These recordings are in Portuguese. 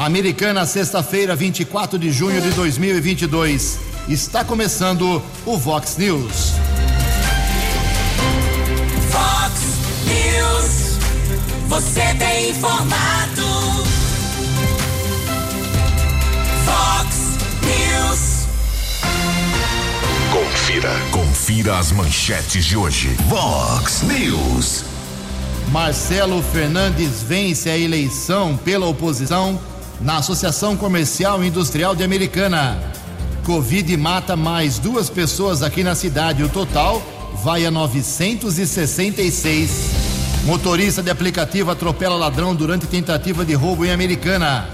Americana, sexta-feira, 24 de junho de 2022. Está começando o Vox News. Vox News. Você tem informado. Vox News. Confira, confira as manchetes de hoje. Vox News. Marcelo Fernandes vence a eleição pela oposição na Associação Comercial e Industrial de Americana. Covid mata mais duas pessoas aqui na cidade. O total vai a 966. Motorista de aplicativo atropela ladrão durante tentativa de roubo em Americana.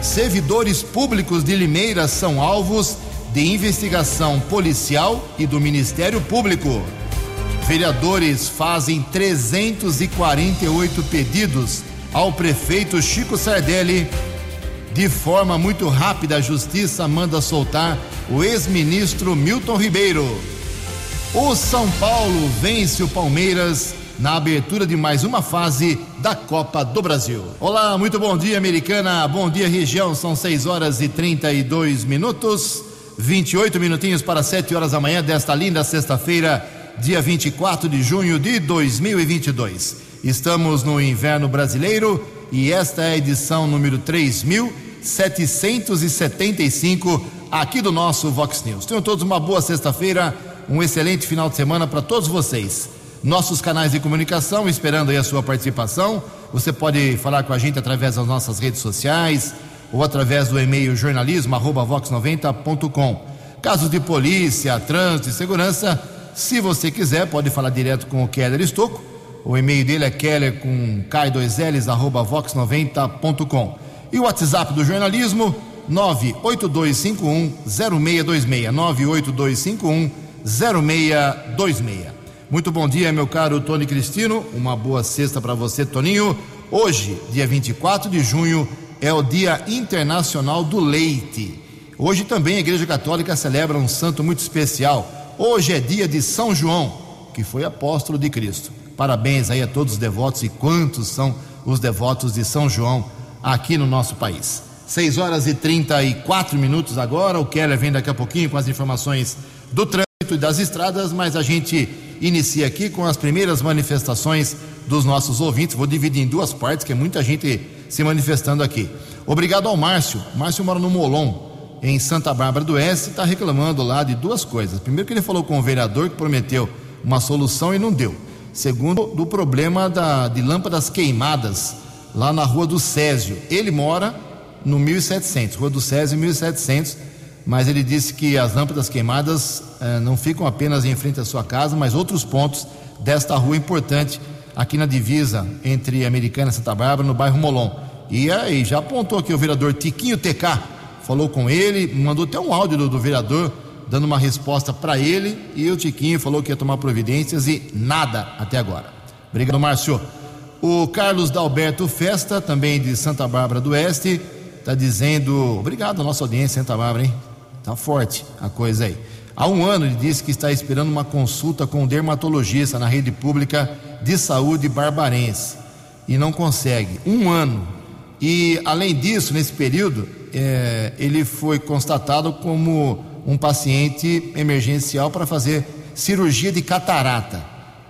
Servidores públicos de Limeira são alvos de investigação policial e do Ministério Público. Vereadores fazem 348 pedidos ao prefeito Chico Sardelli de forma muito rápida, a justiça manda soltar o ex-ministro Milton Ribeiro. O São Paulo vence o Palmeiras na abertura de mais uma fase da Copa do Brasil. Olá, muito bom dia, americana. Bom dia, região. São 6 horas e 32 minutos. 28 minutinhos para 7 horas da manhã desta linda sexta-feira, dia 24 de junho de 2022. Estamos no inverno brasileiro e esta é a edição número 3000 775 aqui do nosso Vox News. Tenham todos uma boa sexta-feira, um excelente final de semana para todos vocês. Nossos canais de comunicação, esperando aí a sua participação. Você pode falar com a gente através das nossas redes sociais ou através do e-mail jornalismo@vox90.com. Casos de polícia, trânsito e segurança, se você quiser, pode falar direto com o Keller Estocco. O e-mail dele é keller com k2ls arroba vox90.com. E o WhatsApp do jornalismo, 982510626. 982510626. Muito bom dia, meu caro Tony Cristino. Uma boa sexta para você, Toninho. Hoje, dia 24 de junho, é o Dia Internacional do Leite. Hoje também a Igreja Católica celebra um santo muito especial. Hoje é dia de São João, que foi apóstolo de Cristo. Parabéns aí a todos os devotos e quantos são os devotos de São João aqui no nosso país. 6 horas e 34 minutos agora. O Keller vem daqui a pouquinho com as informações do trânsito e das estradas, mas a gente inicia aqui com as primeiras manifestações dos nossos ouvintes. Vou dividir em duas partes, que é muita gente se manifestando aqui. Obrigado ao Márcio. Márcio mora no Molon, em Santa Bárbara do Oeste, está reclamando lá de duas coisas. Primeiro, que ele falou com o vereador que prometeu uma solução e não deu. Segundo, do problema da, de lâmpadas queimadas lá na Rua do Césio. Ele mora no 1700, Rua do Césio 1700, mas ele disse que as lâmpadas queimadas eh, não ficam apenas em frente à sua casa, mas outros pontos desta rua importante aqui na divisa entre Americana e Santa Bárbara, no bairro Molon. E aí já apontou aqui o vereador Tiquinho TK, falou com ele, mandou até um áudio do, do vereador dando uma resposta para ele e o Tiquinho falou que ia tomar providências e nada até agora. Obrigado, Márcio. O Carlos Dalberto Festa, também de Santa Bárbara do Oeste, está dizendo: obrigado nossa audiência, Santa Bárbara, hein? Tá forte a coisa aí. Há um ano ele disse que está esperando uma consulta com um dermatologista na rede pública de saúde barbarense e não consegue. Um ano. E além disso, nesse período, é, ele foi constatado como um paciente emergencial para fazer cirurgia de catarata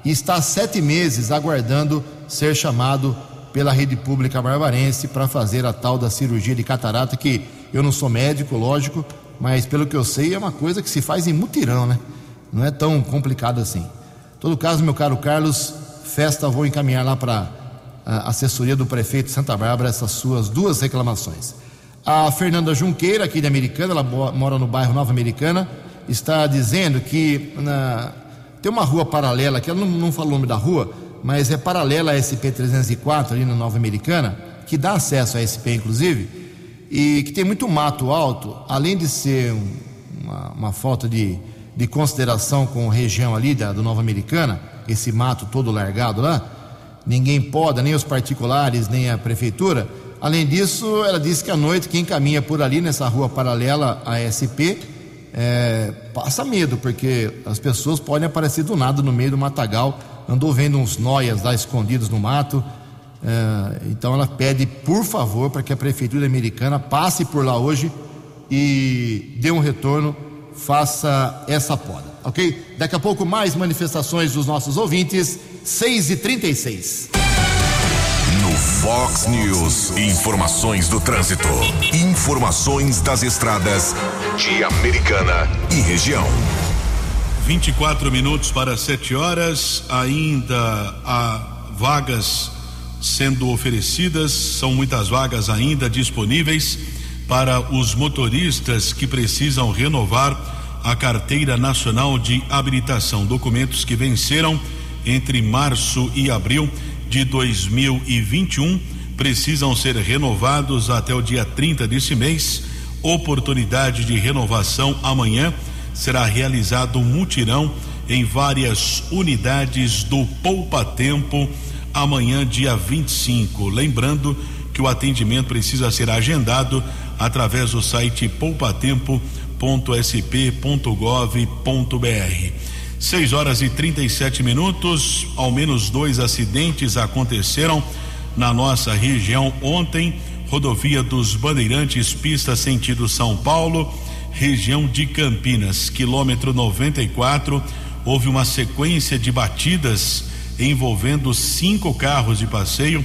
e está sete meses aguardando ser chamado pela rede pública barbarense para fazer a tal da cirurgia de catarata, que eu não sou médico, lógico, mas pelo que eu sei é uma coisa que se faz em mutirão, né? Não é tão complicado assim. Em todo caso, meu caro Carlos, festa, vou encaminhar lá para a assessoria do prefeito de Santa Bárbara essas suas duas reclamações. A Fernanda Junqueira, aqui de Americana, ela mora no bairro Nova Americana, está dizendo que na, tem uma rua paralela, que ela não, não falou o nome da rua, mas é paralela à SP-304 ali na Nova Americana, que dá acesso à SP inclusive, e que tem muito mato alto, além de ser um, uma, uma, falta de, de consideração com a região ali da, do Nova Americana, esse mato todo largado lá, ninguém poda, nem os particulares, nem a prefeitura. Além disso, ela disse que à noite quem caminha por ali nessa rua paralela à SP é, passa medo, porque as pessoas podem aparecer do nada no meio do matagal andou vendo uns noias lá escondidos no mato É, então ela pede, por favor, para que a Prefeitura Americana passe por lá hoje e dê um retorno, faça essa poda, ok? Daqui a pouco mais manifestações dos nossos ouvintes, 6 e 36 No Fox News, informações do trânsito. Informações das estradas de Americana e região. 24 minutos para 7 horas, ainda há vagas sendo oferecidas, são muitas vagas ainda disponíveis para os motoristas que precisam renovar a carteira nacional de habilitação, documentos que venceram entre março e abril de 2021 precisam ser renovados até o dia 30 desse mês. Oportunidade de renovação amanhã será realizado um mutirão em várias unidades do Poupa Tempo amanhã, dia 25. Lembrando que o atendimento precisa ser agendado através do site poupatempo.sp.gov.br. 6 horas e 37 minutos. Ao menos dois acidentes aconteceram na nossa região ontem. Rodovia dos Bandeirantes, pista sentido São Paulo, região de Campinas, quilômetro 94. Houve uma sequência de batidas envolvendo cinco carros de passeio.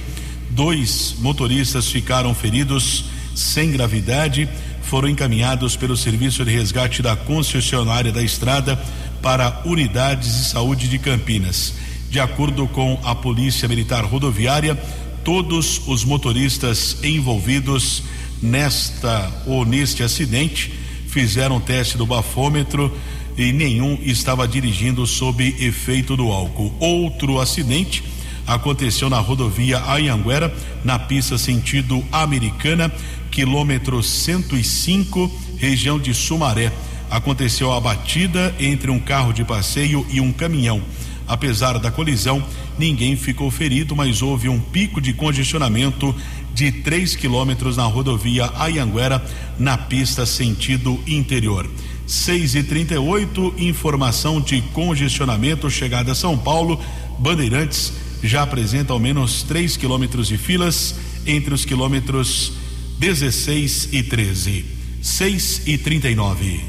Dois motoristas ficaram feridos sem gravidade, foram encaminhados pelo serviço de resgate da concessionária da estrada para unidades de saúde de Campinas. De acordo com a Polícia Militar Rodoviária, todos os motoristas envolvidos nesta ou neste acidente fizeram teste do bafômetro e nenhum estava dirigindo sob efeito do álcool. Outro acidente aconteceu na rodovia Anhanguera, na pista sentido Americana, quilômetro 105, região de Sumaré. Aconteceu a batida entre um carro de passeio e um caminhão. Apesar da colisão, ninguém ficou ferido, mas houve um pico de congestionamento de 3 quilômetros na rodovia Ayanguera, na pista sentido interior. 6 e 38 informação de congestionamento chegada a São Paulo. Bandeirantes já apresenta ao menos 3 quilômetros de filas entre os quilômetros 16 e 13. 6 e 39.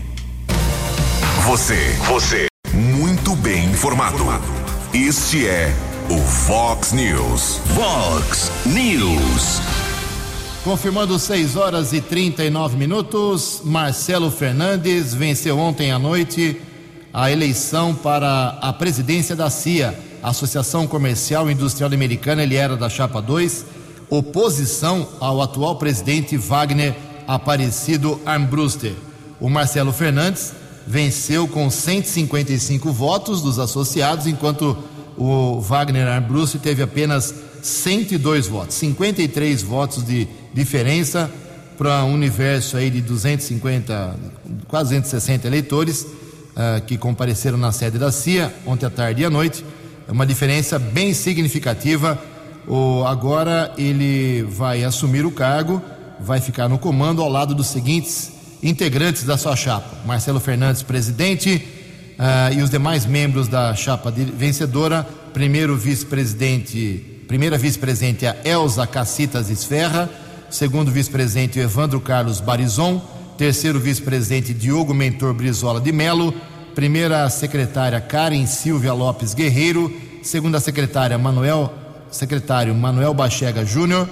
Você, você, muito bem informado. Este é o Fox News. Fox News. Confirmando 6 horas e 39 minutos, Marcelo Fernandes venceu ontem à noite a eleição para a presidência da CIA, Associação Comercial e Industrial Americana. Ele era da Chapa 2, oposição ao atual presidente Wagner Aparecido Armbruster. O Marcelo Fernandes venceu com 155 votos dos associados, enquanto o Wagner Armbruster teve apenas 102 votos, 53 votos de diferença para um universo aí de 250, quase 260 eleitores uh, que compareceram na sede da CIA ontem à tarde e à noite. É uma diferença bem significativa. O, agora ele vai assumir o cargo, vai ficar no comando ao lado dos seguintes integrantes da sua chapa: Marcelo Fernandes, presidente, uh, e os demais membros da chapa vencedora. Primeiro vice-presidente Primeira vice-presidente é a Elza Cacitas Esferra. Segundo vice-presidente, Evandro Carlos Barizon. Terceiro vice-presidente, Diogo Mentor Brizola de Melo. Primeira secretária, Karen Silvia Lopes Guerreiro. Segunda secretária, Manuel, secretário Manuel Bachega Júnior.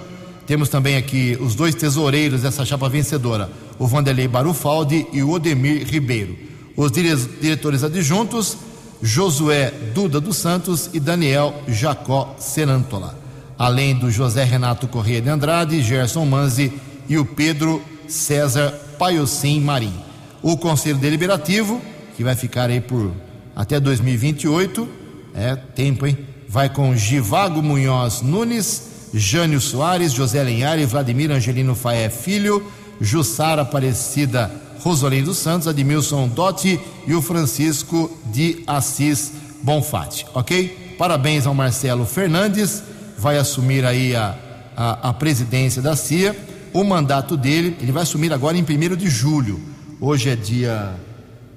Temos também aqui os dois tesoureiros dessa chapa vencedora, o Vanderlei Barufaldi e o Odemir Ribeiro. Os diretores adjuntos, Josué Duda dos Santos e Daniel Jacó Serantola, além do José Renato Corrêa de Andrade, Gerson Manzi e o Pedro César Paiocim Marim. O Conselho Deliberativo, que vai ficar aí por até 2028, é tempo, hein? Vai com Givago Munhoz Nunes, Jânio Soares, José Lenhari, Vladimir Angelino Faé Filho, Jussara Aparecida Rosolim dos Santos, Admilson Dotti e o Francisco de Assis Bonfatti, ok? Parabéns ao Marcelo Fernandes, vai assumir aí a, a, a presidência da CIA. O mandato dele, ele vai assumir agora em 1 de julho. Hoje é dia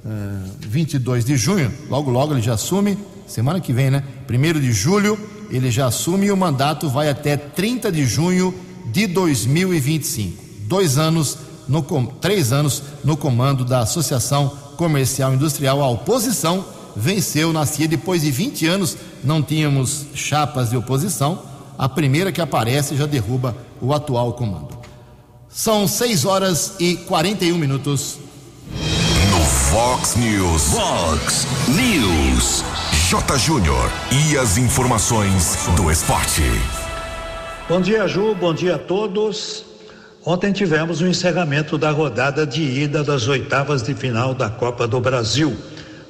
uh, eh, 22 de junho, logo logo ele já assume, semana que vem, né? 1 de julho, ele já assume e o mandato vai até 30 de junho de 2025. Dois anos, no, três anos no comando da Associação Comercial Industrial. A oposição venceu, nascia depois de 20 anos, não tínhamos chapas de oposição. A primeira que aparece já derruba o atual comando. São 6 horas e 41 minutos. No Fox News. Fox News. J. Júnior. E as informações do esporte. Bom dia, Ju. Bom dia a todos. Ontem tivemos o encerramento da rodada de ida das oitavas de final da Copa do Brasil.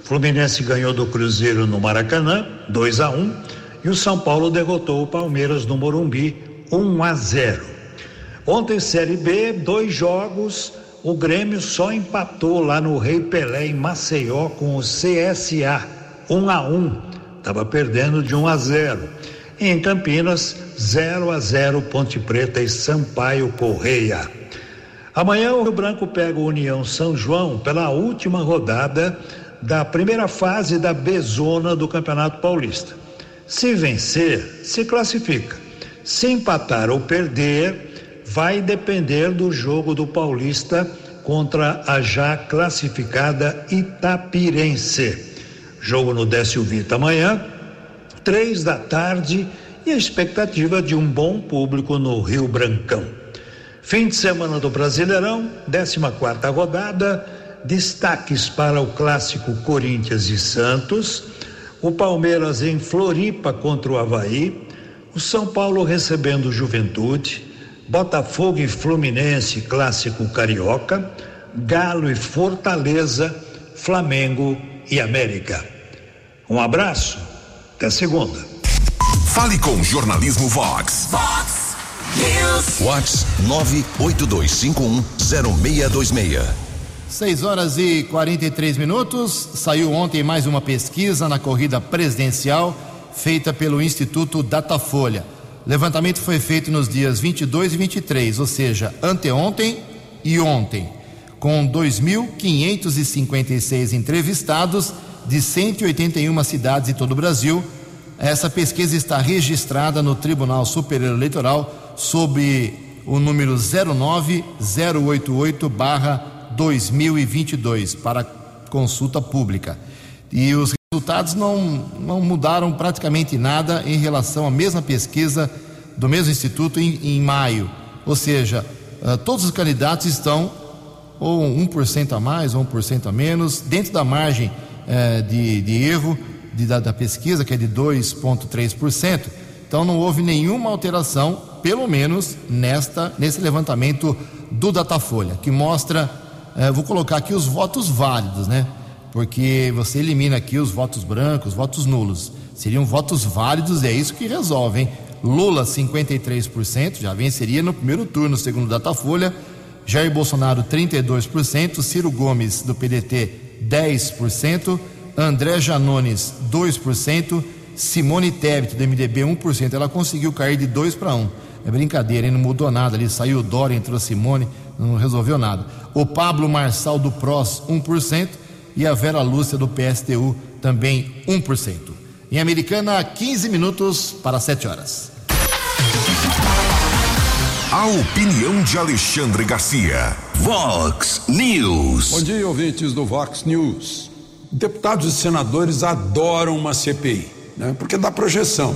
Fluminense ganhou do Cruzeiro no Maracanã, 2 a 1, e o São Paulo derrotou o Palmeiras no Morumbi, 1 a 0. Ontem, Série B, dois jogos. O Grêmio só empatou lá no Rei Pelé, em Maceió, com o CSA, 1 a 1. Estava perdendo de 1 a 0. E em Campinas, 0 a 0 Ponte Preta e Sampaio Correia. Amanhã o Rio Branco pega o União São João pela última rodada da primeira fase da B-Zona do Campeonato Paulista. Se vencer, se classifica. Se empatar ou perder, vai depender do jogo do Paulista contra a já classificada Itapirense. Jogo no Décio Vita amanhã, três da tarde e a expectativa de um bom público no Rio Brancão. Fim de semana do Brasileirão, 14 quarta rodada, destaques para o clássico Corinthians e Santos, o Palmeiras em Floripa contra o Havaí, o São Paulo recebendo Juventude, Botafogo e Fluminense, clássico carioca, Galo e Fortaleza, Flamengo e América. Um abraço, até segunda. Fale com Jornalismo Vox. Fox News. Vox 982510626. 6 horas e 43 minutos. Saiu ontem mais uma pesquisa na corrida presidencial feita pelo Instituto Datafolha. Levantamento foi feito nos dias 22 e 23, ou seja, anteontem e ontem, com 2.556 entrevistados de 181 cidades de todo o Brasil. Essa pesquisa está registrada no Tribunal Superior Eleitoral sob o número 09088-2022 para consulta pública. E os resultados não, não mudaram praticamente nada em relação à mesma pesquisa do mesmo instituto em, em maio. Ou seja, uh, todos os candidatos estão ou 1% a mais ou 1% a menos, dentro da margem uh, de, de, erro de, da, da, pesquisa, que é de 2,3%. Então não houve nenhuma alteração, pelo menos nesta, nesse levantamento do Datafolha, que mostra, uh, vou colocar aqui os votos válidos, né? Porque você elimina aqui os votos brancos, votos nulos. Seriam votos válidos, e é isso que resolve, hein? Lula 53%, já venceria no primeiro turno, segundo Datafolha. Jair Bolsonaro 32%, Ciro Gomes do PDT 10%, André Janones 2%, Simone Tebet do MDB 1%. Ela conseguiu cair de 2 para 1. É brincadeira, hein? não mudou nada ali. Saiu Dória, entrou a Simone, não resolveu nada. O Pablo Marçal do PROS 1% e a Vera Lúcia do PSTU também 1%. Em Americana, 15 minutos para 7 horas. A opinião de Alexandre Garcia. Vox News. Bom dia, ouvintes do Vox News. Deputados e senadores adoram uma CPI, né? Porque dá projeção,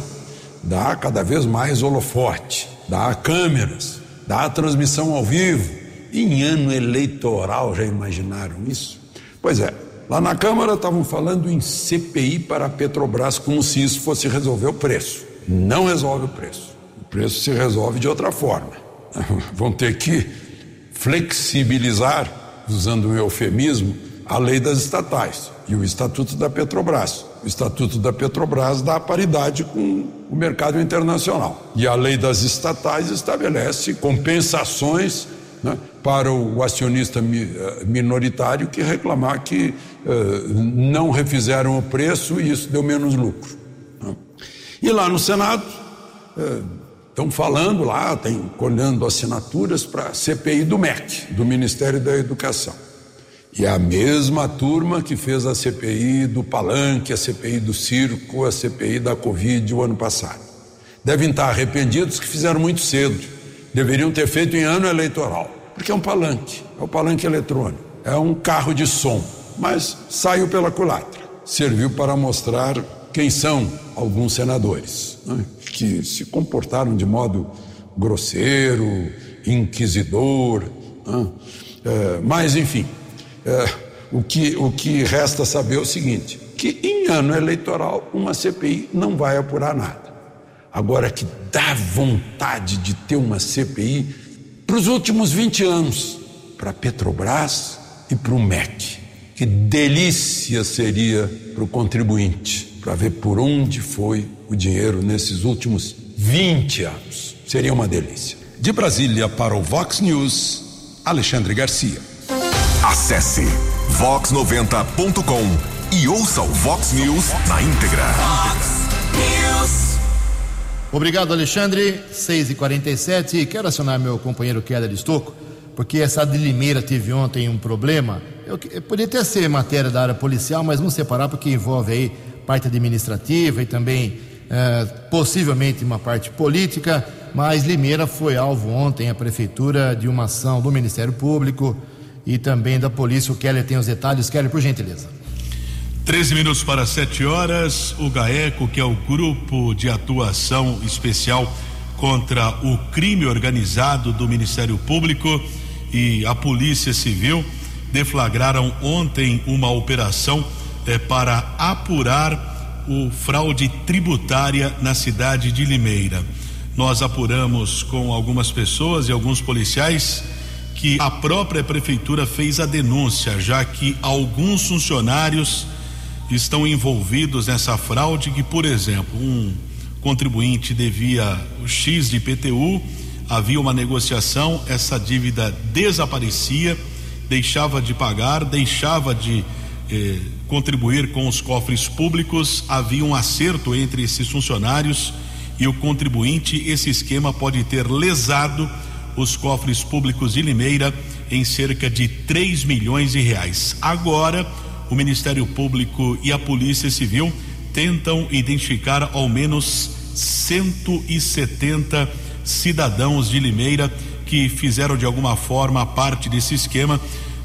dá cada vez mais holofote, dá câmeras, dá transmissão ao vivo. Em ano eleitoral, já imaginaram isso? Pois é, Lá na Câmara estavam falando em CPI para a Petrobras, como se isso fosse resolver o preço. Não resolve o preço. O preço se resolve de outra forma. Vão ter que flexibilizar, usando um eufemismo, a lei das estatais e o Estatuto da Petrobras. O Estatuto da Petrobras dá paridade com o mercado internacional. E a lei das estatais estabelece compensações né, para o acionista eh, minoritário que reclamar que uh, não refizeram o preço e isso deu menos lucro. Né. E lá no Senado, uh, estão falando lá, tem colhendo assinaturas para a CPI do MEC, do Ministério da Educação. E a mesma turma que fez a CPI do palanque, a CPI do circo, a CPI da Covid o ano passado. Devem estar arrependidos que fizeram muito cedo. Deveriam ter feito em ano eleitoral, porque é um palanque, é um palanque eletrônico, é um carro de som, mas saiu pela culatra. Serviu para mostrar quem são alguns senadores, né, que se comportaram de modo grosseiro, inquisidor. É, mas, enfim, é, o, que, o que resta saber é o seguinte: que em ano eleitoral uma CPI não vai apurar nada. Agora que dá vontade de ter uma CPI para os últimos 20 anos, para a Petrobras e para o MEC. Que delícia seria para o contribuinte para ver por onde foi o dinheiro nesses últimos 20 anos. Seria uma delícia. De Brasília para o Vox News, Alexandre Garcia. Acesse vox90.com e ouça o Vox News na íntegra. Vox News. Obrigado, Alexandre. 6 e 47 Quero acionar meu companheiro Keller Estocco, porque essa de Limeira teve ontem um problema. Eu, eu poderia até ser matéria da área policial, mas vamos separar porque envolve aí parte administrativa e também é, possivelmente uma parte política, mas Limeira foi alvo ontem, a prefeitura, de uma ação do Ministério Público e também da polícia. O Keller tem os detalhes. Keller, por gentileza. 13 minutos para 7 horas. O GAECO, que é o Grupo de Atuação Especial contra o Crime Organizado do Ministério Público e a Polícia Civil, deflagraram ontem uma operação é, para apurar o fraude tributária na cidade de Limeira. Nós apuramos com algumas pessoas e alguns policiais que a própria prefeitura fez a denúncia, já que alguns funcionários estão envolvidos nessa fraude que, por exemplo, um contribuinte devia o X de IPTU, havia uma negociação, essa dívida desaparecia, deixava de pagar, deixava de eh, contribuir com os cofres públicos, havia um acerto entre esses funcionários e o contribuinte. Esse esquema pode ter lesado os cofres públicos de Limeira em cerca de 3 milhões de reais. Agora, o Ministério Público e a Polícia Civil tentam identificar ao menos 170 cidadãos de Limeira que fizeram de alguma forma parte desse esquema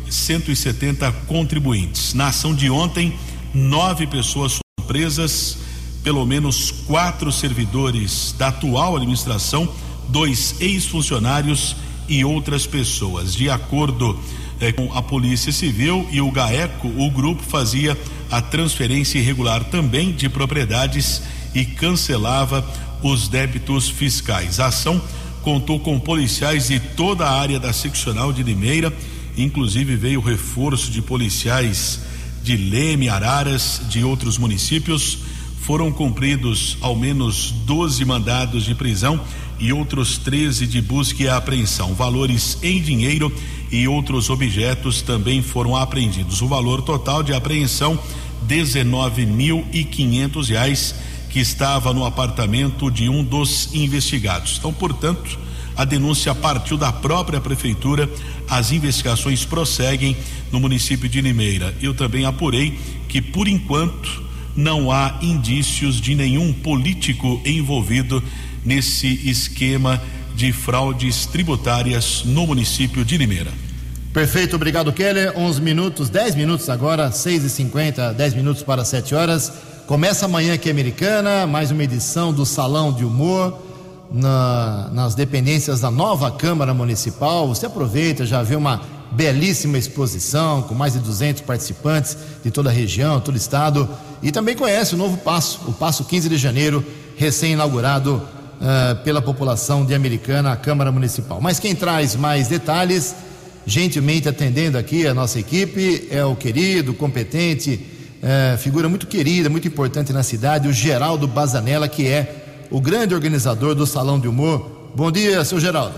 170 contribuintes. Na ação de ontem, nove pessoas foram presas, pelo menos quatro servidores da atual administração, dois ex-funcionários e outras pessoas. De acordo eh, com a Polícia Civil e o GAECO, o grupo fazia a transferência irregular também de propriedades e cancelava os débitos fiscais. A ação contou com policiais de toda a área da seccional de Limeira Inclusive veio reforço de policiais de Leme, Araras, de outros municípios. Foram cumpridos ao menos 12 mandados de prisão e outros 13 de busca e apreensão. Valores em dinheiro e outros objetos também foram apreendidos. O valor total de apreensão dezenove mil e quinhentos reais que estava no apartamento de um dos investigados. Então, portanto, a denúncia partiu da própria prefeitura. As investigações prosseguem no município de Limeira. Eu também apurei que, por enquanto, não há indícios de nenhum político envolvido nesse esquema de fraudes tributárias no município de Limeira. Perfeito, obrigado Keller. 11 minutos, 10 minutos agora, 6 e 50 10 minutos para 7 horas. Começa amanhã aqui Americana, mais uma edição do Salão de Humor na, nas dependências da nova Câmara Municipal. Você aproveita, já vê uma belíssima exposição com mais de 200 participantes de toda a região, todo o estado. E também conhece o novo Passo, o Passo 15 de janeiro, recém-inaugurado uh, pela população de Americana, a Câmara Municipal. Mas quem traz mais detalhes, gentilmente atendendo aqui a nossa equipe, é o querido, competente, uh, figura muito querida, muito importante na cidade, o Geraldo Bazanella, que é o grande organizador do Salão de Humor. Bom dia, seu Geraldo.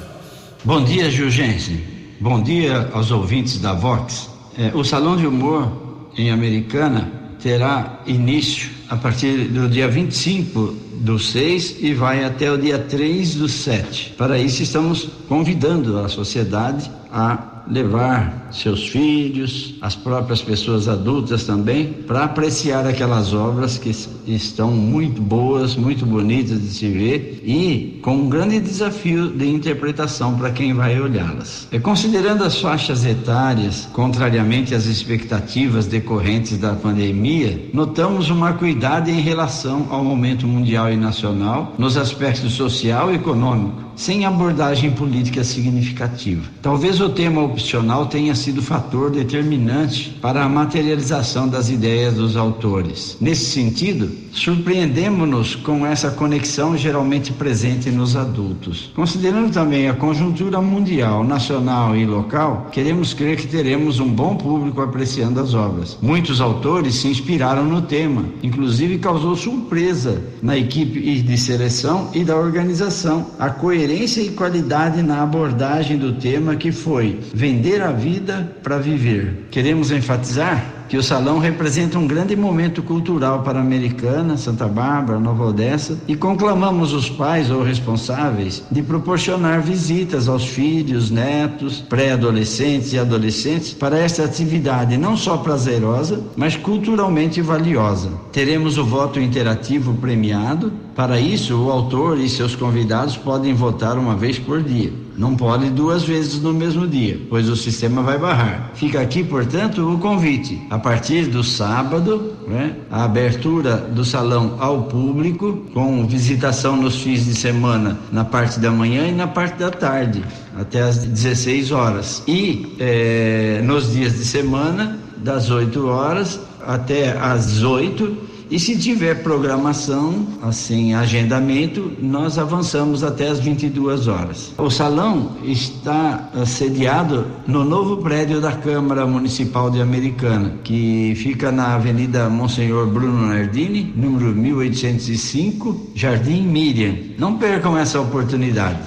Bom dia, Gilgense. Bom dia aos ouvintes da Vox. É, o Salão de Humor em Americana terá início a partir do dia 25 do 6 e vai até o dia 3 do 7. Para isso, estamos convidando a sociedade a levar seus filhos, as próprias pessoas adultas também, para apreciar aquelas obras que estão muito boas, muito bonitas de se ver e com um grande desafio de interpretação para quem vai olhá-las. É, considerando as faixas etárias, contrariamente às expectativas decorrentes da pandemia, notamos uma cuidado em relação ao momento mundial e nacional nos aspectos social e econômico sem abordagem política significativa. Talvez o tema opcional tenha sido fator determinante para a materialização das ideias dos autores. Nesse sentido, surpreendemos-nos com essa conexão geralmente presente nos adultos. Considerando também a conjuntura mundial, nacional e local, queremos crer que teremos um bom público apreciando as obras. Muitos autores se inspiraram no tema, inclusive causou surpresa na equipe de seleção e da organização a coerência coerência e qualidade na abordagem do tema que foi vender a vida para viver. Queremos enfatizar que o salão representa um grande momento cultural para a Americana, Santa Bárbara, Nova Odessa e conclamamos os pais ou responsáveis de proporcionar visitas aos filhos, netos, pré-adolescentes e adolescentes para esta atividade não só prazerosa, mas culturalmente valiosa. Teremos o voto interativo premiado. Para isso, o autor e seus convidados podem votar uma vez por dia. Não pode duas vezes no mesmo dia, pois o sistema vai barrar. Fica aqui, portanto, o convite. A partir do sábado, né, a abertura do salão ao público, com visitação nos fins de semana na parte da manhã e na parte da tarde, até às 16 horas. E é, nos dias de semana, das 8 horas até às 8 e se tiver programação, assim, agendamento, nós avançamos até as 22 horas. O salão está sediado no novo prédio da Câmara Municipal de Americana, que fica na Avenida Monsenhor Bruno Nardini, número 1805, Jardim Miriam. Não percam essa oportunidade.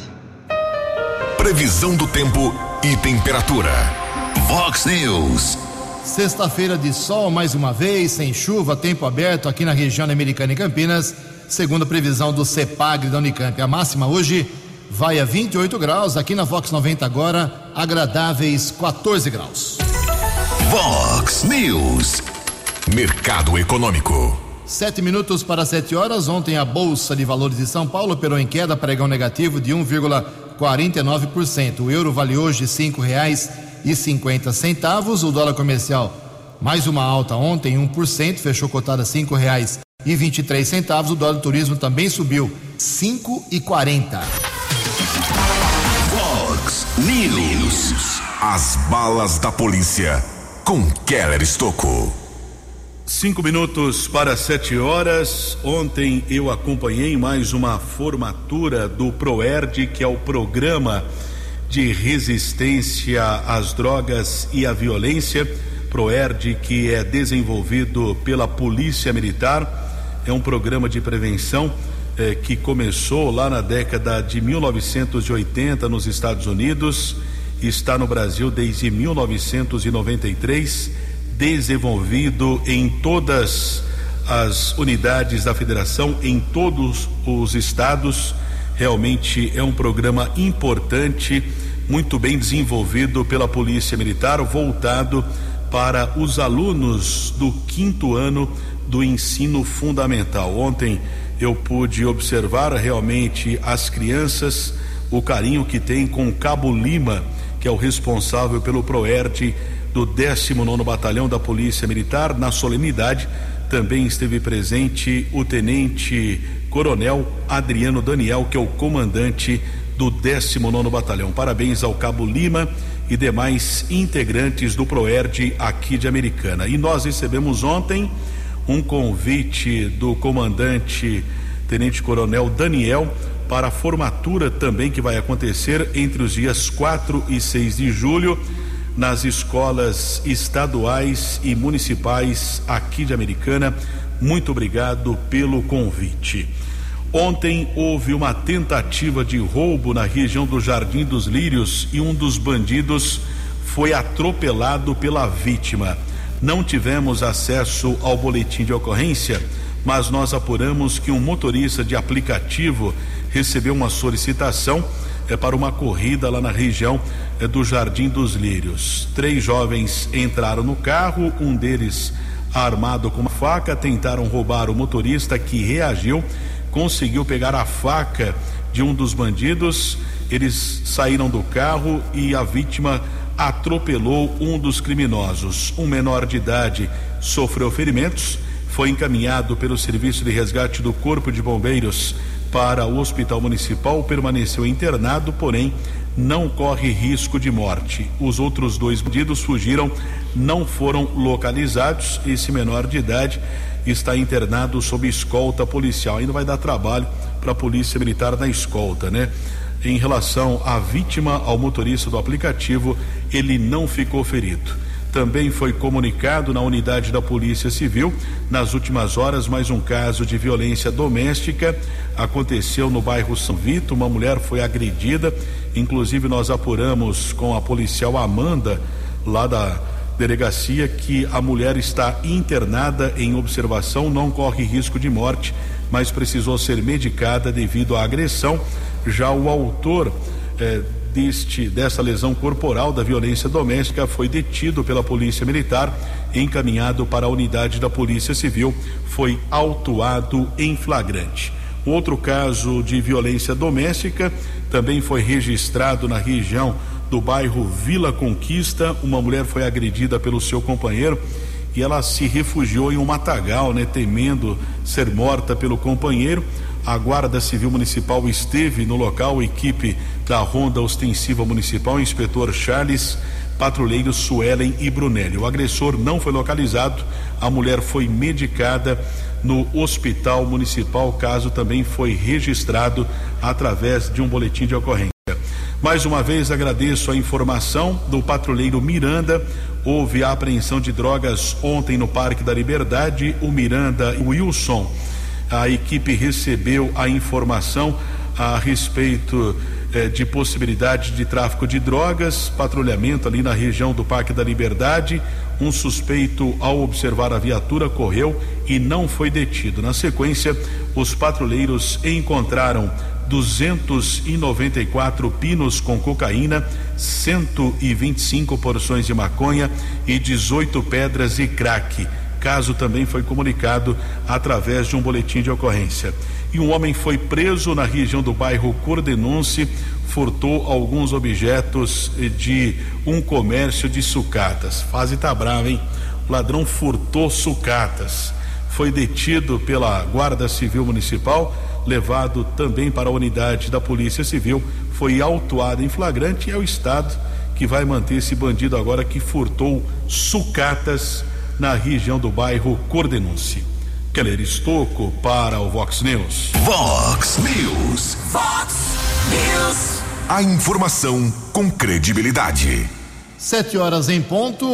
Previsão do tempo e temperatura. Vox News. Sexta-feira de sol mais uma vez, sem chuva, tempo aberto aqui na região americana e Campinas, segundo a previsão do CEPAG da Unicamp. A máxima hoje vai a 28 graus, aqui na Vox 90 agora, agradáveis 14 graus. Vox News, mercado econômico. Sete minutos para sete horas. Ontem a Bolsa de Valores de São Paulo operou em queda, pregão negativo de 1,49%. O euro vale hoje cinco reais e cinquenta centavos. O dólar comercial mais uma alta ontem, 1%, fechou cotada cinco reais e vinte e três centavos. O dólar do turismo também subiu cinco e quarenta. Fox News. As balas da polícia com Keller Estocou. Cinco minutos para sete horas. Ontem eu acompanhei mais uma formatura do ProERD, que é o programa de resistência às drogas e à violência, PROERD, que é desenvolvido pela Polícia Militar, é um programa de prevenção eh, que começou lá na década de 1980 nos Estados Unidos, está no Brasil desde 1993, desenvolvido em todas as unidades da federação, em todos os estados Realmente é um programa importante, muito bem desenvolvido pela Polícia Militar, voltado para os alunos do quinto ano do ensino fundamental. Ontem eu pude observar realmente as crianças, o carinho que tem com o Cabo Lima, que é o responsável pelo PROERD do 19 Batalhão da Polícia Militar. Na solenidade também esteve presente o tenente Coronel Adriano Daniel, que é o comandante do 19 Batalhão. Parabéns ao Cabo Lima e demais integrantes do Proerd aqui de Americana. E nós recebemos ontem um convite do comandante Tenente Coronel Daniel para a formatura também que vai acontecer entre os dias 4 e 6 de julho nas escolas estaduais e municipais aqui de Americana. Muito obrigado pelo convite. Ontem houve uma tentativa de roubo na região do Jardim dos Lírios e um dos bandidos foi atropelado pela vítima. Não tivemos acesso ao boletim de ocorrência, mas nós apuramos que um motorista de aplicativo recebeu uma solicitação é, para uma corrida lá na região é, do Jardim dos Lírios. Três jovens entraram no carro, um deles armado com uma faca, tentaram roubar o motorista que reagiu, conseguiu pegar a faca de um dos bandidos. Eles saíram do carro e a vítima atropelou um dos criminosos. Um menor de idade sofreu ferimentos, foi encaminhado pelo Serviço de Resgate do Corpo de Bombeiros para o Hospital Municipal, permaneceu internado, porém não corre risco de morte. Os outros dois bandidos fugiram, não foram localizados. Esse menor de idade está internado sob escolta policial. Ainda vai dar trabalho para a Polícia Militar na escolta, né? Em relação à vítima, ao motorista do aplicativo, ele não ficou ferido. Também foi comunicado na unidade da Polícia Civil, nas últimas horas, mais um caso de violência doméstica. Aconteceu no bairro São Vito, uma mulher foi agredida. Inclusive, nós apuramos com a policial Amanda, lá da delegacia, que a mulher está internada em observação, não corre risco de morte, mas precisou ser medicada devido à agressão. Já o autor. Eh, deste dessa lesão corporal da violência doméstica foi detido pela Polícia Militar, encaminhado para a unidade da Polícia Civil, foi autuado em flagrante. Outro caso de violência doméstica também foi registrado na região do bairro Vila Conquista. Uma mulher foi agredida pelo seu companheiro e ela se refugiou em um matagal, né, temendo ser morta pelo companheiro. A Guarda Civil Municipal esteve no local, equipe da Ronda Ostensiva Municipal, inspetor Charles, patrulheiros Suelen e Brunelli. O agressor não foi localizado, a mulher foi medicada no Hospital Municipal. O caso também foi registrado através de um boletim de ocorrência. Mais uma vez agradeço a informação do patrulheiro Miranda. Houve a apreensão de drogas ontem no Parque da Liberdade. O Miranda e o Wilson a equipe recebeu a informação a respeito eh, de possibilidade de tráfico de drogas, patrulhamento ali na região do Parque da Liberdade. Um suspeito, ao observar a viatura, correu e não foi detido. Na sequência, os patrulheiros encontraram 294 pinos com cocaína, 125 porções de maconha e 18 pedras e crack caso também foi comunicado através de um boletim de ocorrência. E um homem foi preso na região do bairro Cordenunce, furtou alguns objetos de um comércio de sucatas. Fase tá brava, hein? O ladrão furtou sucatas. Foi detido pela Guarda Civil Municipal, levado também para a unidade da Polícia Civil, foi autuado em flagrante e é o Estado que vai manter esse bandido agora que furtou sucatas na região do bairro Cordenunce. Keller Estocco para o Vox News. Vox News. Vox News. A informação com credibilidade. Sete horas em ponto.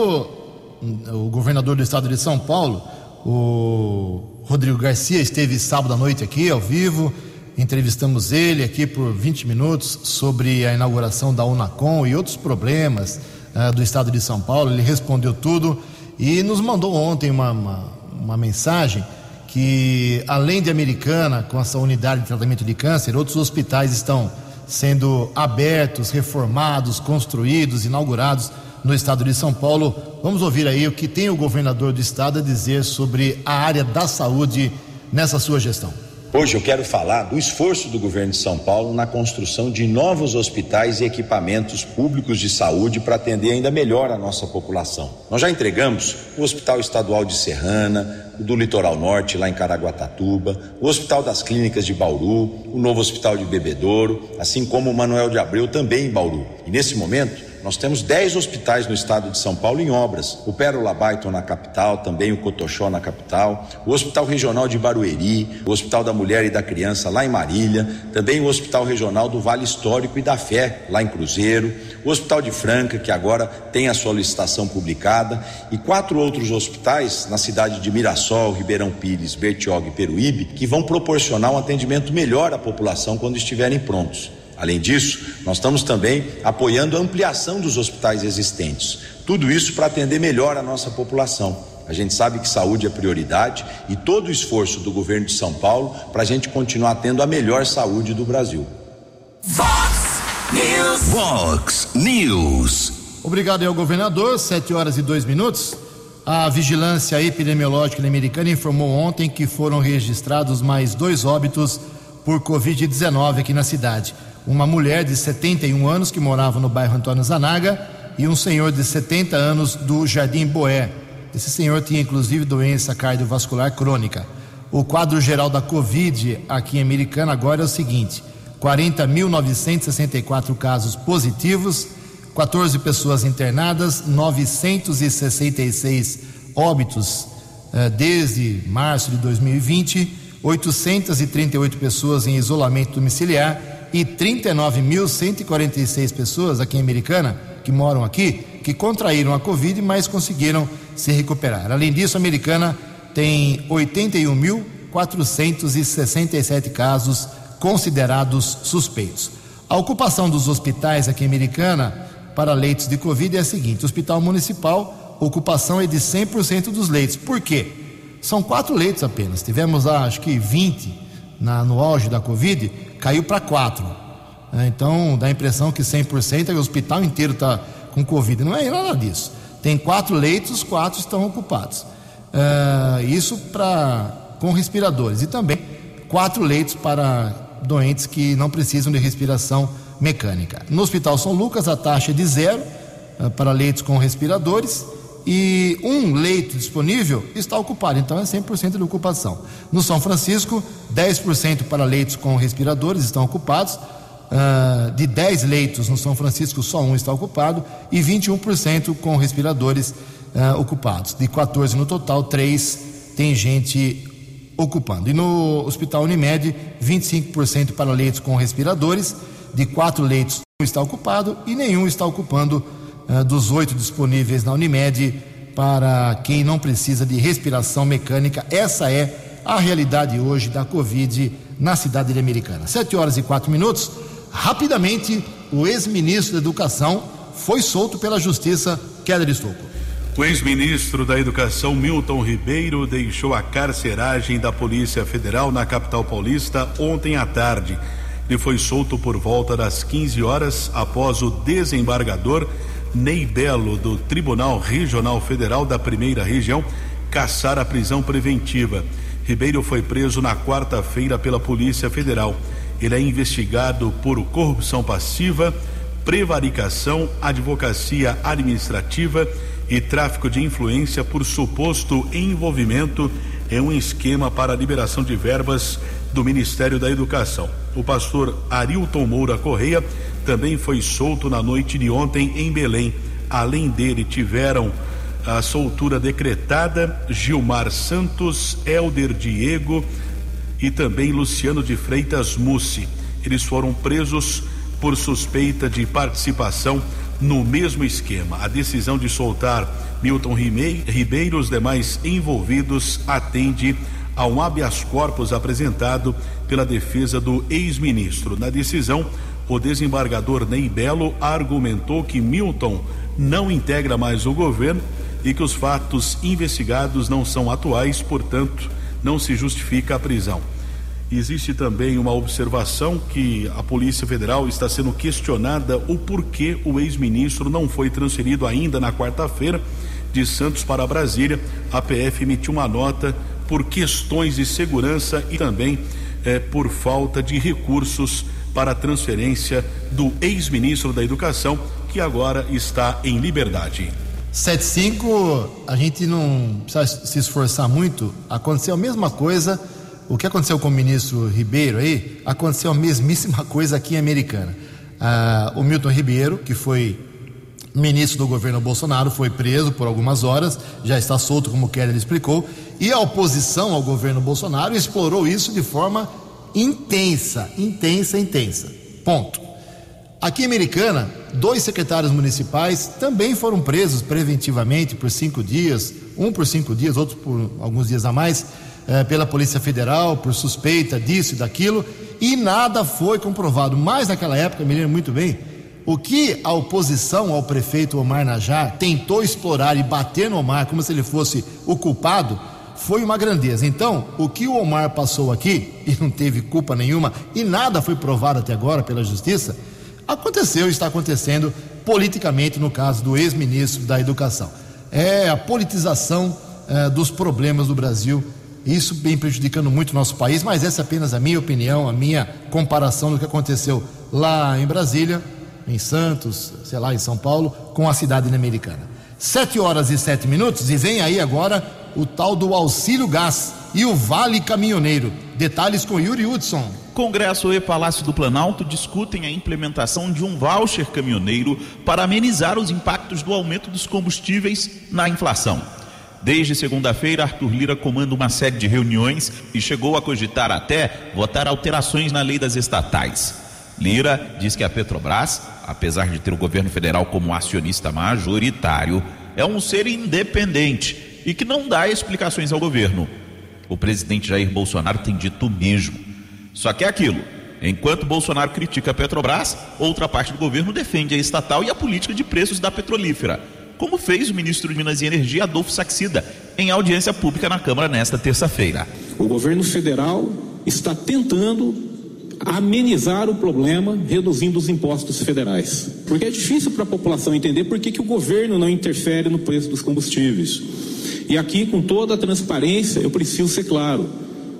O governador do estado de São Paulo, o Rodrigo Garcia, esteve sábado à noite aqui, ao vivo. Entrevistamos ele aqui por 20 minutos sobre a inauguração da Unacom e outros problemas uh, do estado de São Paulo. Ele respondeu tudo e nos mandou ontem uma, uma, uma mensagem que, além de Americana, com essa unidade de tratamento de câncer, outros hospitais estão sendo abertos, reformados, construídos, inaugurados no estado de São Paulo. Vamos ouvir aí o que tem o governador do estado a dizer sobre a área da saúde nessa sua gestão. Hoje eu quero falar do esforço do governo de São Paulo na construção de novos hospitais e equipamentos públicos de saúde para atender ainda melhor a nossa população. Nós já entregamos o Hospital Estadual de Serrana, o do Litoral Norte, lá em Caraguatatuba, o Hospital das Clínicas de Bauru, o novo Hospital de Bebedouro, assim como o Manuel de Abreu também em Bauru. E nesse momento, nós temos 10 hospitais no estado de São Paulo em obras. O Pérola Baiton na capital, também o Cotoxó na capital, o Hospital Regional de Barueri, o Hospital da Mulher e da Criança lá em Marília, também o Hospital Regional do Vale Histórico e da Fé lá em Cruzeiro, o Hospital de Franca, que agora tem a sua licitação publicada, e quatro outros hospitais na cidade de Mirassol, Ribeirão Pires, Bertioga e Peruíbe, que vão proporcionar um atendimento melhor à população quando estiverem prontos. Além disso, nós estamos também apoiando a ampliação dos hospitais existentes. Tudo isso para atender melhor a nossa população. A gente sabe que saúde é prioridade e todo o esforço do governo de São Paulo para a gente continuar tendo a melhor saúde do Brasil. Vox News. Vox News. Obrigado ao governador. Sete horas e dois minutos. A vigilância epidemiológica americana informou ontem que foram registrados mais dois óbitos por Covid-19 aqui na cidade. Uma mulher de 71 anos que morava no bairro Antônio Zanaga e um senhor de 70 anos do Jardim Boé. Esse senhor tinha inclusive doença cardiovascular crônica. O quadro geral da Covid aqui em Americana agora é o seguinte: 40.964 casos positivos, 14 pessoas internadas, 966 óbitos eh, desde março de 2020, 838 pessoas em isolamento domiciliar e 39.146 pessoas aqui em Americana, que moram aqui, que contraíram a Covid, mas conseguiram se recuperar. Além disso, a Americana tem 81.467 casos considerados suspeitos. A ocupação dos hospitais aqui em Americana para leitos de Covid é a seguinte: Hospital Municipal, ocupação é de 100% dos leitos. Por quê? São quatro leitos apenas. Tivemos lá, acho que 20 na, no auge da Covid, caiu para quatro. É, então dá a impressão que 100% é o hospital inteiro está com Covid. Não é nada disso. Tem quatro leitos, quatro estão ocupados. É, isso para com respiradores. E também quatro leitos para doentes que não precisam de respiração mecânica. No Hospital São Lucas, a taxa é de zero uh, para leitos com respiradores e um leito disponível está ocupado, então é 100% de ocupação. No São Francisco, 10% para leitos com respiradores estão ocupados. Uh, de 10 leitos no São Francisco, só um está ocupado e 21% com respiradores uh, ocupados. De 14 no total, 3 tem gente ocupando. E no Hospital Unimed, 25% para leitos com respiradores de quatro leitos um está ocupado e nenhum está ocupando uh, dos oito disponíveis na Unimed para quem não precisa de respiração mecânica. Essa é a realidade hoje da Covid na cidade de Americana. Sete horas e quatro minutos. Rapidamente, o ex-ministro da Educação foi solto pela Justiça. Keller Estouco. O ex-ministro da Educação, Milton Ribeiro, deixou a carceragem da Polícia Federal na capital paulista ontem à tarde. Ele foi solto por volta das 15 horas após o desembargador Ney Belo, do Tribunal Regional Federal da Primeira Região, caçar a prisão preventiva. Ribeiro foi preso na quarta-feira pela Polícia Federal. Ele é investigado por corrupção passiva, prevaricação, advocacia administrativa e tráfico de influência por suposto envolvimento em um esquema para a liberação de verbas do Ministério da Educação. O pastor Arilton Moura Correia também foi solto na noite de ontem em Belém. Além dele, tiveram a soltura decretada Gilmar Santos, Elder Diego e também Luciano de Freitas Mussi. Eles foram presos por suspeita de participação no mesmo esquema. A decisão de soltar Milton Ribeiro e os demais envolvidos atende a um habeas corpus apresentado pela defesa do ex-ministro. Na decisão, o desembargador Ney Belo argumentou que Milton não integra mais o governo e que os fatos investigados não são atuais, portanto, não se justifica a prisão. Existe também uma observação que a Polícia Federal está sendo questionada o porquê o ex-ministro não foi transferido ainda na quarta-feira de Santos para Brasília. A PF emitiu uma nota por questões de segurança e também eh, por falta de recursos para a transferência do ex-ministro da Educação, que agora está em liberdade. 75, a gente não precisa se esforçar muito. Aconteceu a mesma coisa o que aconteceu com o ministro Ribeiro aí, aconteceu a mesmíssima coisa aqui em Americana. Ah, o Milton Ribeiro, que foi ministro do governo Bolsonaro, foi preso por algumas horas, já está solto, como o Keller explicou, e a oposição ao governo Bolsonaro explorou isso de forma intensa, intensa, intensa. Ponto. Aqui em Americana, dois secretários municipais também foram presos preventivamente por cinco dias, um por cinco dias, outro por alguns dias a mais eh, pela Polícia Federal por suspeita disso e daquilo, e nada foi comprovado. Mas naquela época, me lembro muito bem, o que a oposição ao prefeito Omar Najar tentou explorar e bater no Omar como se ele fosse o culpado, foi uma grandeza. Então, o que o Omar passou aqui, e não teve culpa nenhuma, e nada foi provado até agora pela justiça, aconteceu e está acontecendo politicamente no caso do ex-ministro da Educação. É a politização eh, dos problemas do Brasil, isso vem prejudicando muito o nosso país, mas essa é apenas a minha opinião, a minha comparação do que aconteceu lá em Brasília, em Santos, sei lá, em São Paulo, com a cidade americana. Sete horas e sete minutos e vem aí agora o tal do auxílio gás e o Vale Caminhoneiro. Detalhes com Yuri Hudson. Congresso e Palácio do Planalto discutem a implementação de um voucher caminhoneiro para amenizar os impactos do aumento dos combustíveis na inflação. Desde segunda-feira, Arthur Lira comanda uma série de reuniões e chegou a cogitar até votar alterações na lei das estatais. Lira diz que a Petrobras, apesar de ter o governo federal como acionista majoritário, é um ser independente e que não dá explicações ao governo. O presidente Jair Bolsonaro tem dito o mesmo. Só que é aquilo: enquanto Bolsonaro critica a Petrobras, outra parte do governo defende a estatal e a política de preços da petrolífera, como fez o ministro de Minas e Energia, Adolfo Saxida, em audiência pública na Câmara nesta terça-feira. O governo federal está tentando amenizar o problema reduzindo os impostos federais. Porque é difícil para a população entender por que, que o governo não interfere no preço dos combustíveis. E aqui, com toda a transparência, eu preciso ser claro: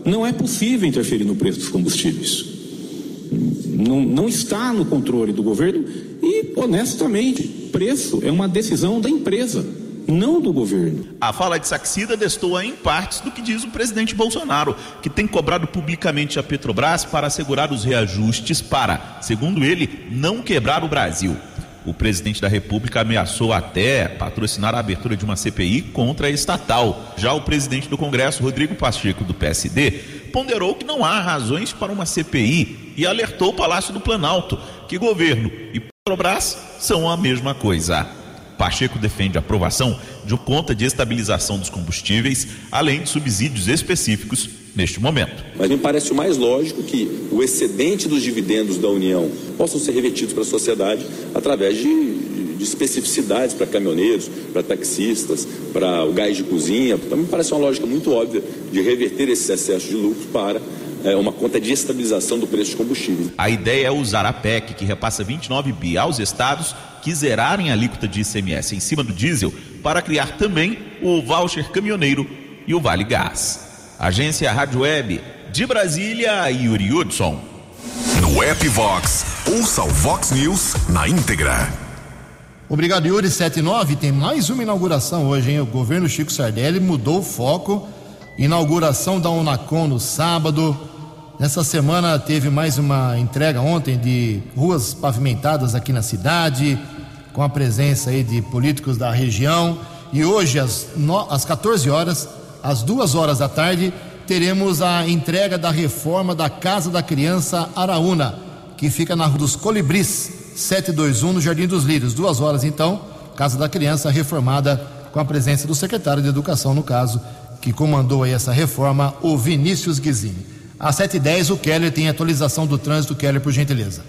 não é possível interferir no preço dos combustíveis. Não, não está no controle do governo e, honestamente, preço é uma decisão da empresa não do governo. A fala de Saxida destoa em partes do que diz o presidente Bolsonaro, que tem cobrado publicamente a Petrobras para assegurar os reajustes para, segundo ele, não quebrar o Brasil. O presidente da República ameaçou até patrocinar a abertura de uma CPI contra a estatal. Já o presidente do Congresso, Rodrigo Pacheco, do PSD, ponderou que não há razões para uma CPI e alertou o Palácio do Planalto que governo e Petrobras são a mesma coisa. Pacheco defende a aprovação de uma conta de estabilização dos combustíveis, além de subsídios específicos neste momento. Mas me parece o mais lógico que o excedente dos dividendos da União possam ser revertidos para a sociedade através de, de especificidades para caminhoneiros, para taxistas, para o gás de cozinha. Então me parece uma lógica muito óbvia de reverter esses excessos de lucro para é, uma conta de estabilização do preço de combustível. A ideia é usar a PEC, que repassa 29 bi aos estados que zerarem a alíquota de ICMS em cima do diesel, para criar também o voucher caminhoneiro e o Vale Gás. Agência Rádio Web de Brasília, Yuri Hudson. No app Vox, ouça o Vox News na íntegra. Obrigado, Yuri. 79. Tem mais uma inauguração hoje, hein? O governo Chico Sardelli mudou o foco. Inauguração da Unacom no sábado. Nessa semana teve mais uma entrega ontem de ruas pavimentadas aqui na cidade, com a presença aí de políticos da região. E hoje, às, no, às 14 horas, às duas horas da tarde, teremos a entrega da reforma da Casa da Criança Araúna, que fica na Rua dos Colibris, 721, no Jardim dos Lírios. Duas horas, então, Casa da Criança reformada com a presença do secretário de Educação, no caso, que comandou aí essa reforma, o Vinícius Guizini. Às 7h10, o Keller tem atualização do trânsito. Keller, por gentileza.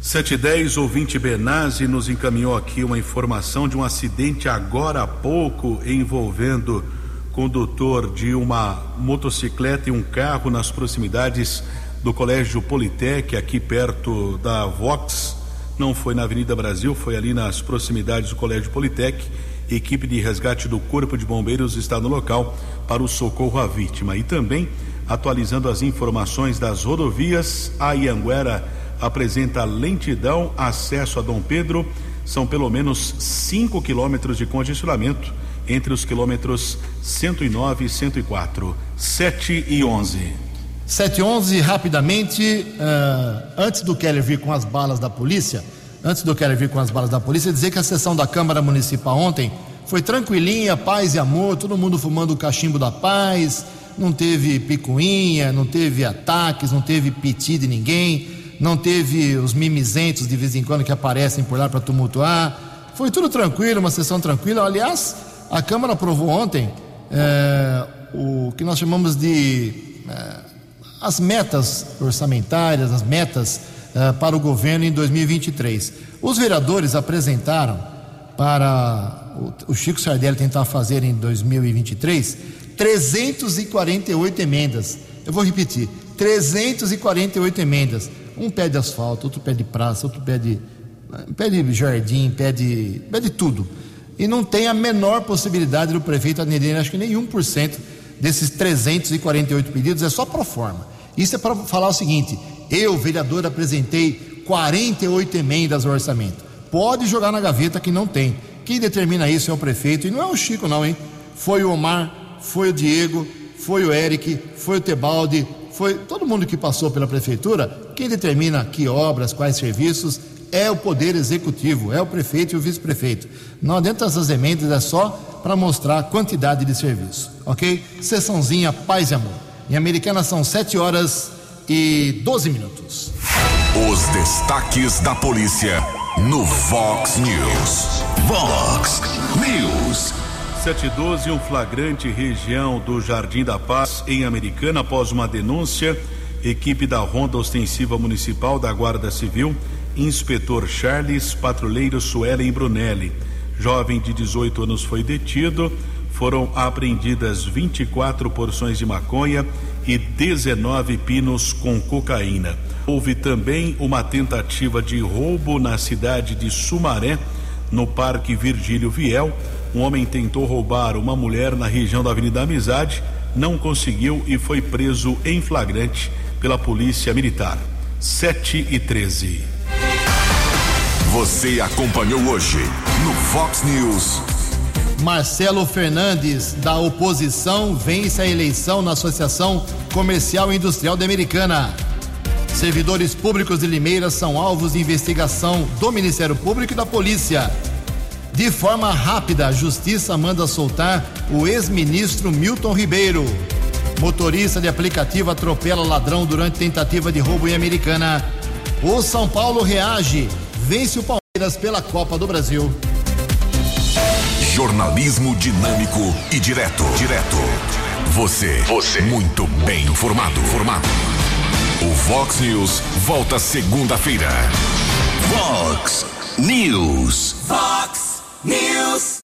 710, ouvinte Benazzi nos encaminhou aqui uma informação de um acidente agora há pouco envolvendo condutor de uma motocicleta e um carro nas proximidades do Colégio Politec, aqui perto da Vox. Não foi na Avenida Brasil, foi ali nas proximidades do Colégio Politec. Equipe de resgate do Corpo de Bombeiros está no local para o socorro à vítima. E também, atualizando as informações das rodovias, a Ianguera apresenta lentidão, acesso a Dom Pedro. São pelo menos 5 quilômetros de congestionamento entre os quilômetros 109 e 104, 7 e 11. 7 e 11, rapidamente, uh, antes do Keller vir com as balas da polícia, antes do Keller vir com as balas da polícia, dizer que a sessão da Câmara Municipal ontem foi tranquilinha, paz e amor, todo mundo fumando o cachimbo da paz, não teve picuinha, não teve ataques, não teve piti de ninguém, não teve os mimizentos de vez em quando que aparecem por lá para tumultuar. Foi tudo tranquilo, uma sessão tranquila. Aliás, a Câmara aprovou ontem é, o que nós chamamos de é, as metas orçamentárias, as metas é, para o governo em 2023. Os vereadores apresentaram para o, o Chico Sardelli tentar fazer em 2023 348 emendas. Eu vou repetir: 348 emendas. Um pede asfalto, outro pede praça, outro pede, pede jardim, pede, pede tudo. E não tem a menor possibilidade do prefeito atender, acho que nem 1% desses 348 pedidos, é só pro forma. Isso é para falar o seguinte: eu, vereador, apresentei 48 emendas ao orçamento. Pode jogar na gaveta que não tem. Quem determina isso é o prefeito, e não é o Chico, não, hein? Foi o Omar, foi o Diego, foi o Eric, foi o Tebaldi, foi todo mundo que passou pela prefeitura. Quem determina que obras, quais serviços, é o poder executivo, é o prefeito e o vice-prefeito. Não adianta essas emendas, é só para mostrar a quantidade de serviço, ok? Sessãozinha Paz e Amor. Em Americana são 7 horas e 12 minutos. Os destaques da polícia no Vox News. Vox News. 712, um flagrante região do Jardim da Paz, em Americana, após uma denúncia. Equipe da Ronda Ostensiva Municipal da Guarda Civil, inspetor Charles, patrulheiro Suelen Brunelli. Jovem de 18 anos foi detido. Foram apreendidas 24 porções de maconha e 19 pinos com cocaína. Houve também uma tentativa de roubo na cidade de Sumaré, no Parque Virgílio Viel. Um homem tentou roubar uma mulher na região da Avenida Amizade, não conseguiu e foi preso em flagrante pela Polícia Militar. 7 e 13. Você acompanhou hoje no Fox News. Marcelo Fernandes, da oposição, vence a eleição na Associação Comercial e Industrial da Americana. Servidores públicos de Limeira são alvos de investigação do Ministério Público e da Polícia. De forma rápida, a Justiça manda soltar o ex-ministro Milton Ribeiro. Motorista de aplicativo atropela ladrão durante tentativa de roubo em Americana. O São Paulo reage, vence o Palmeiras pela Copa do Brasil. Jornalismo dinâmico e direto. Direto. Você. Você. Muito bem informado. Formado. O Vox News volta segunda-feira. Vox News. Fox News.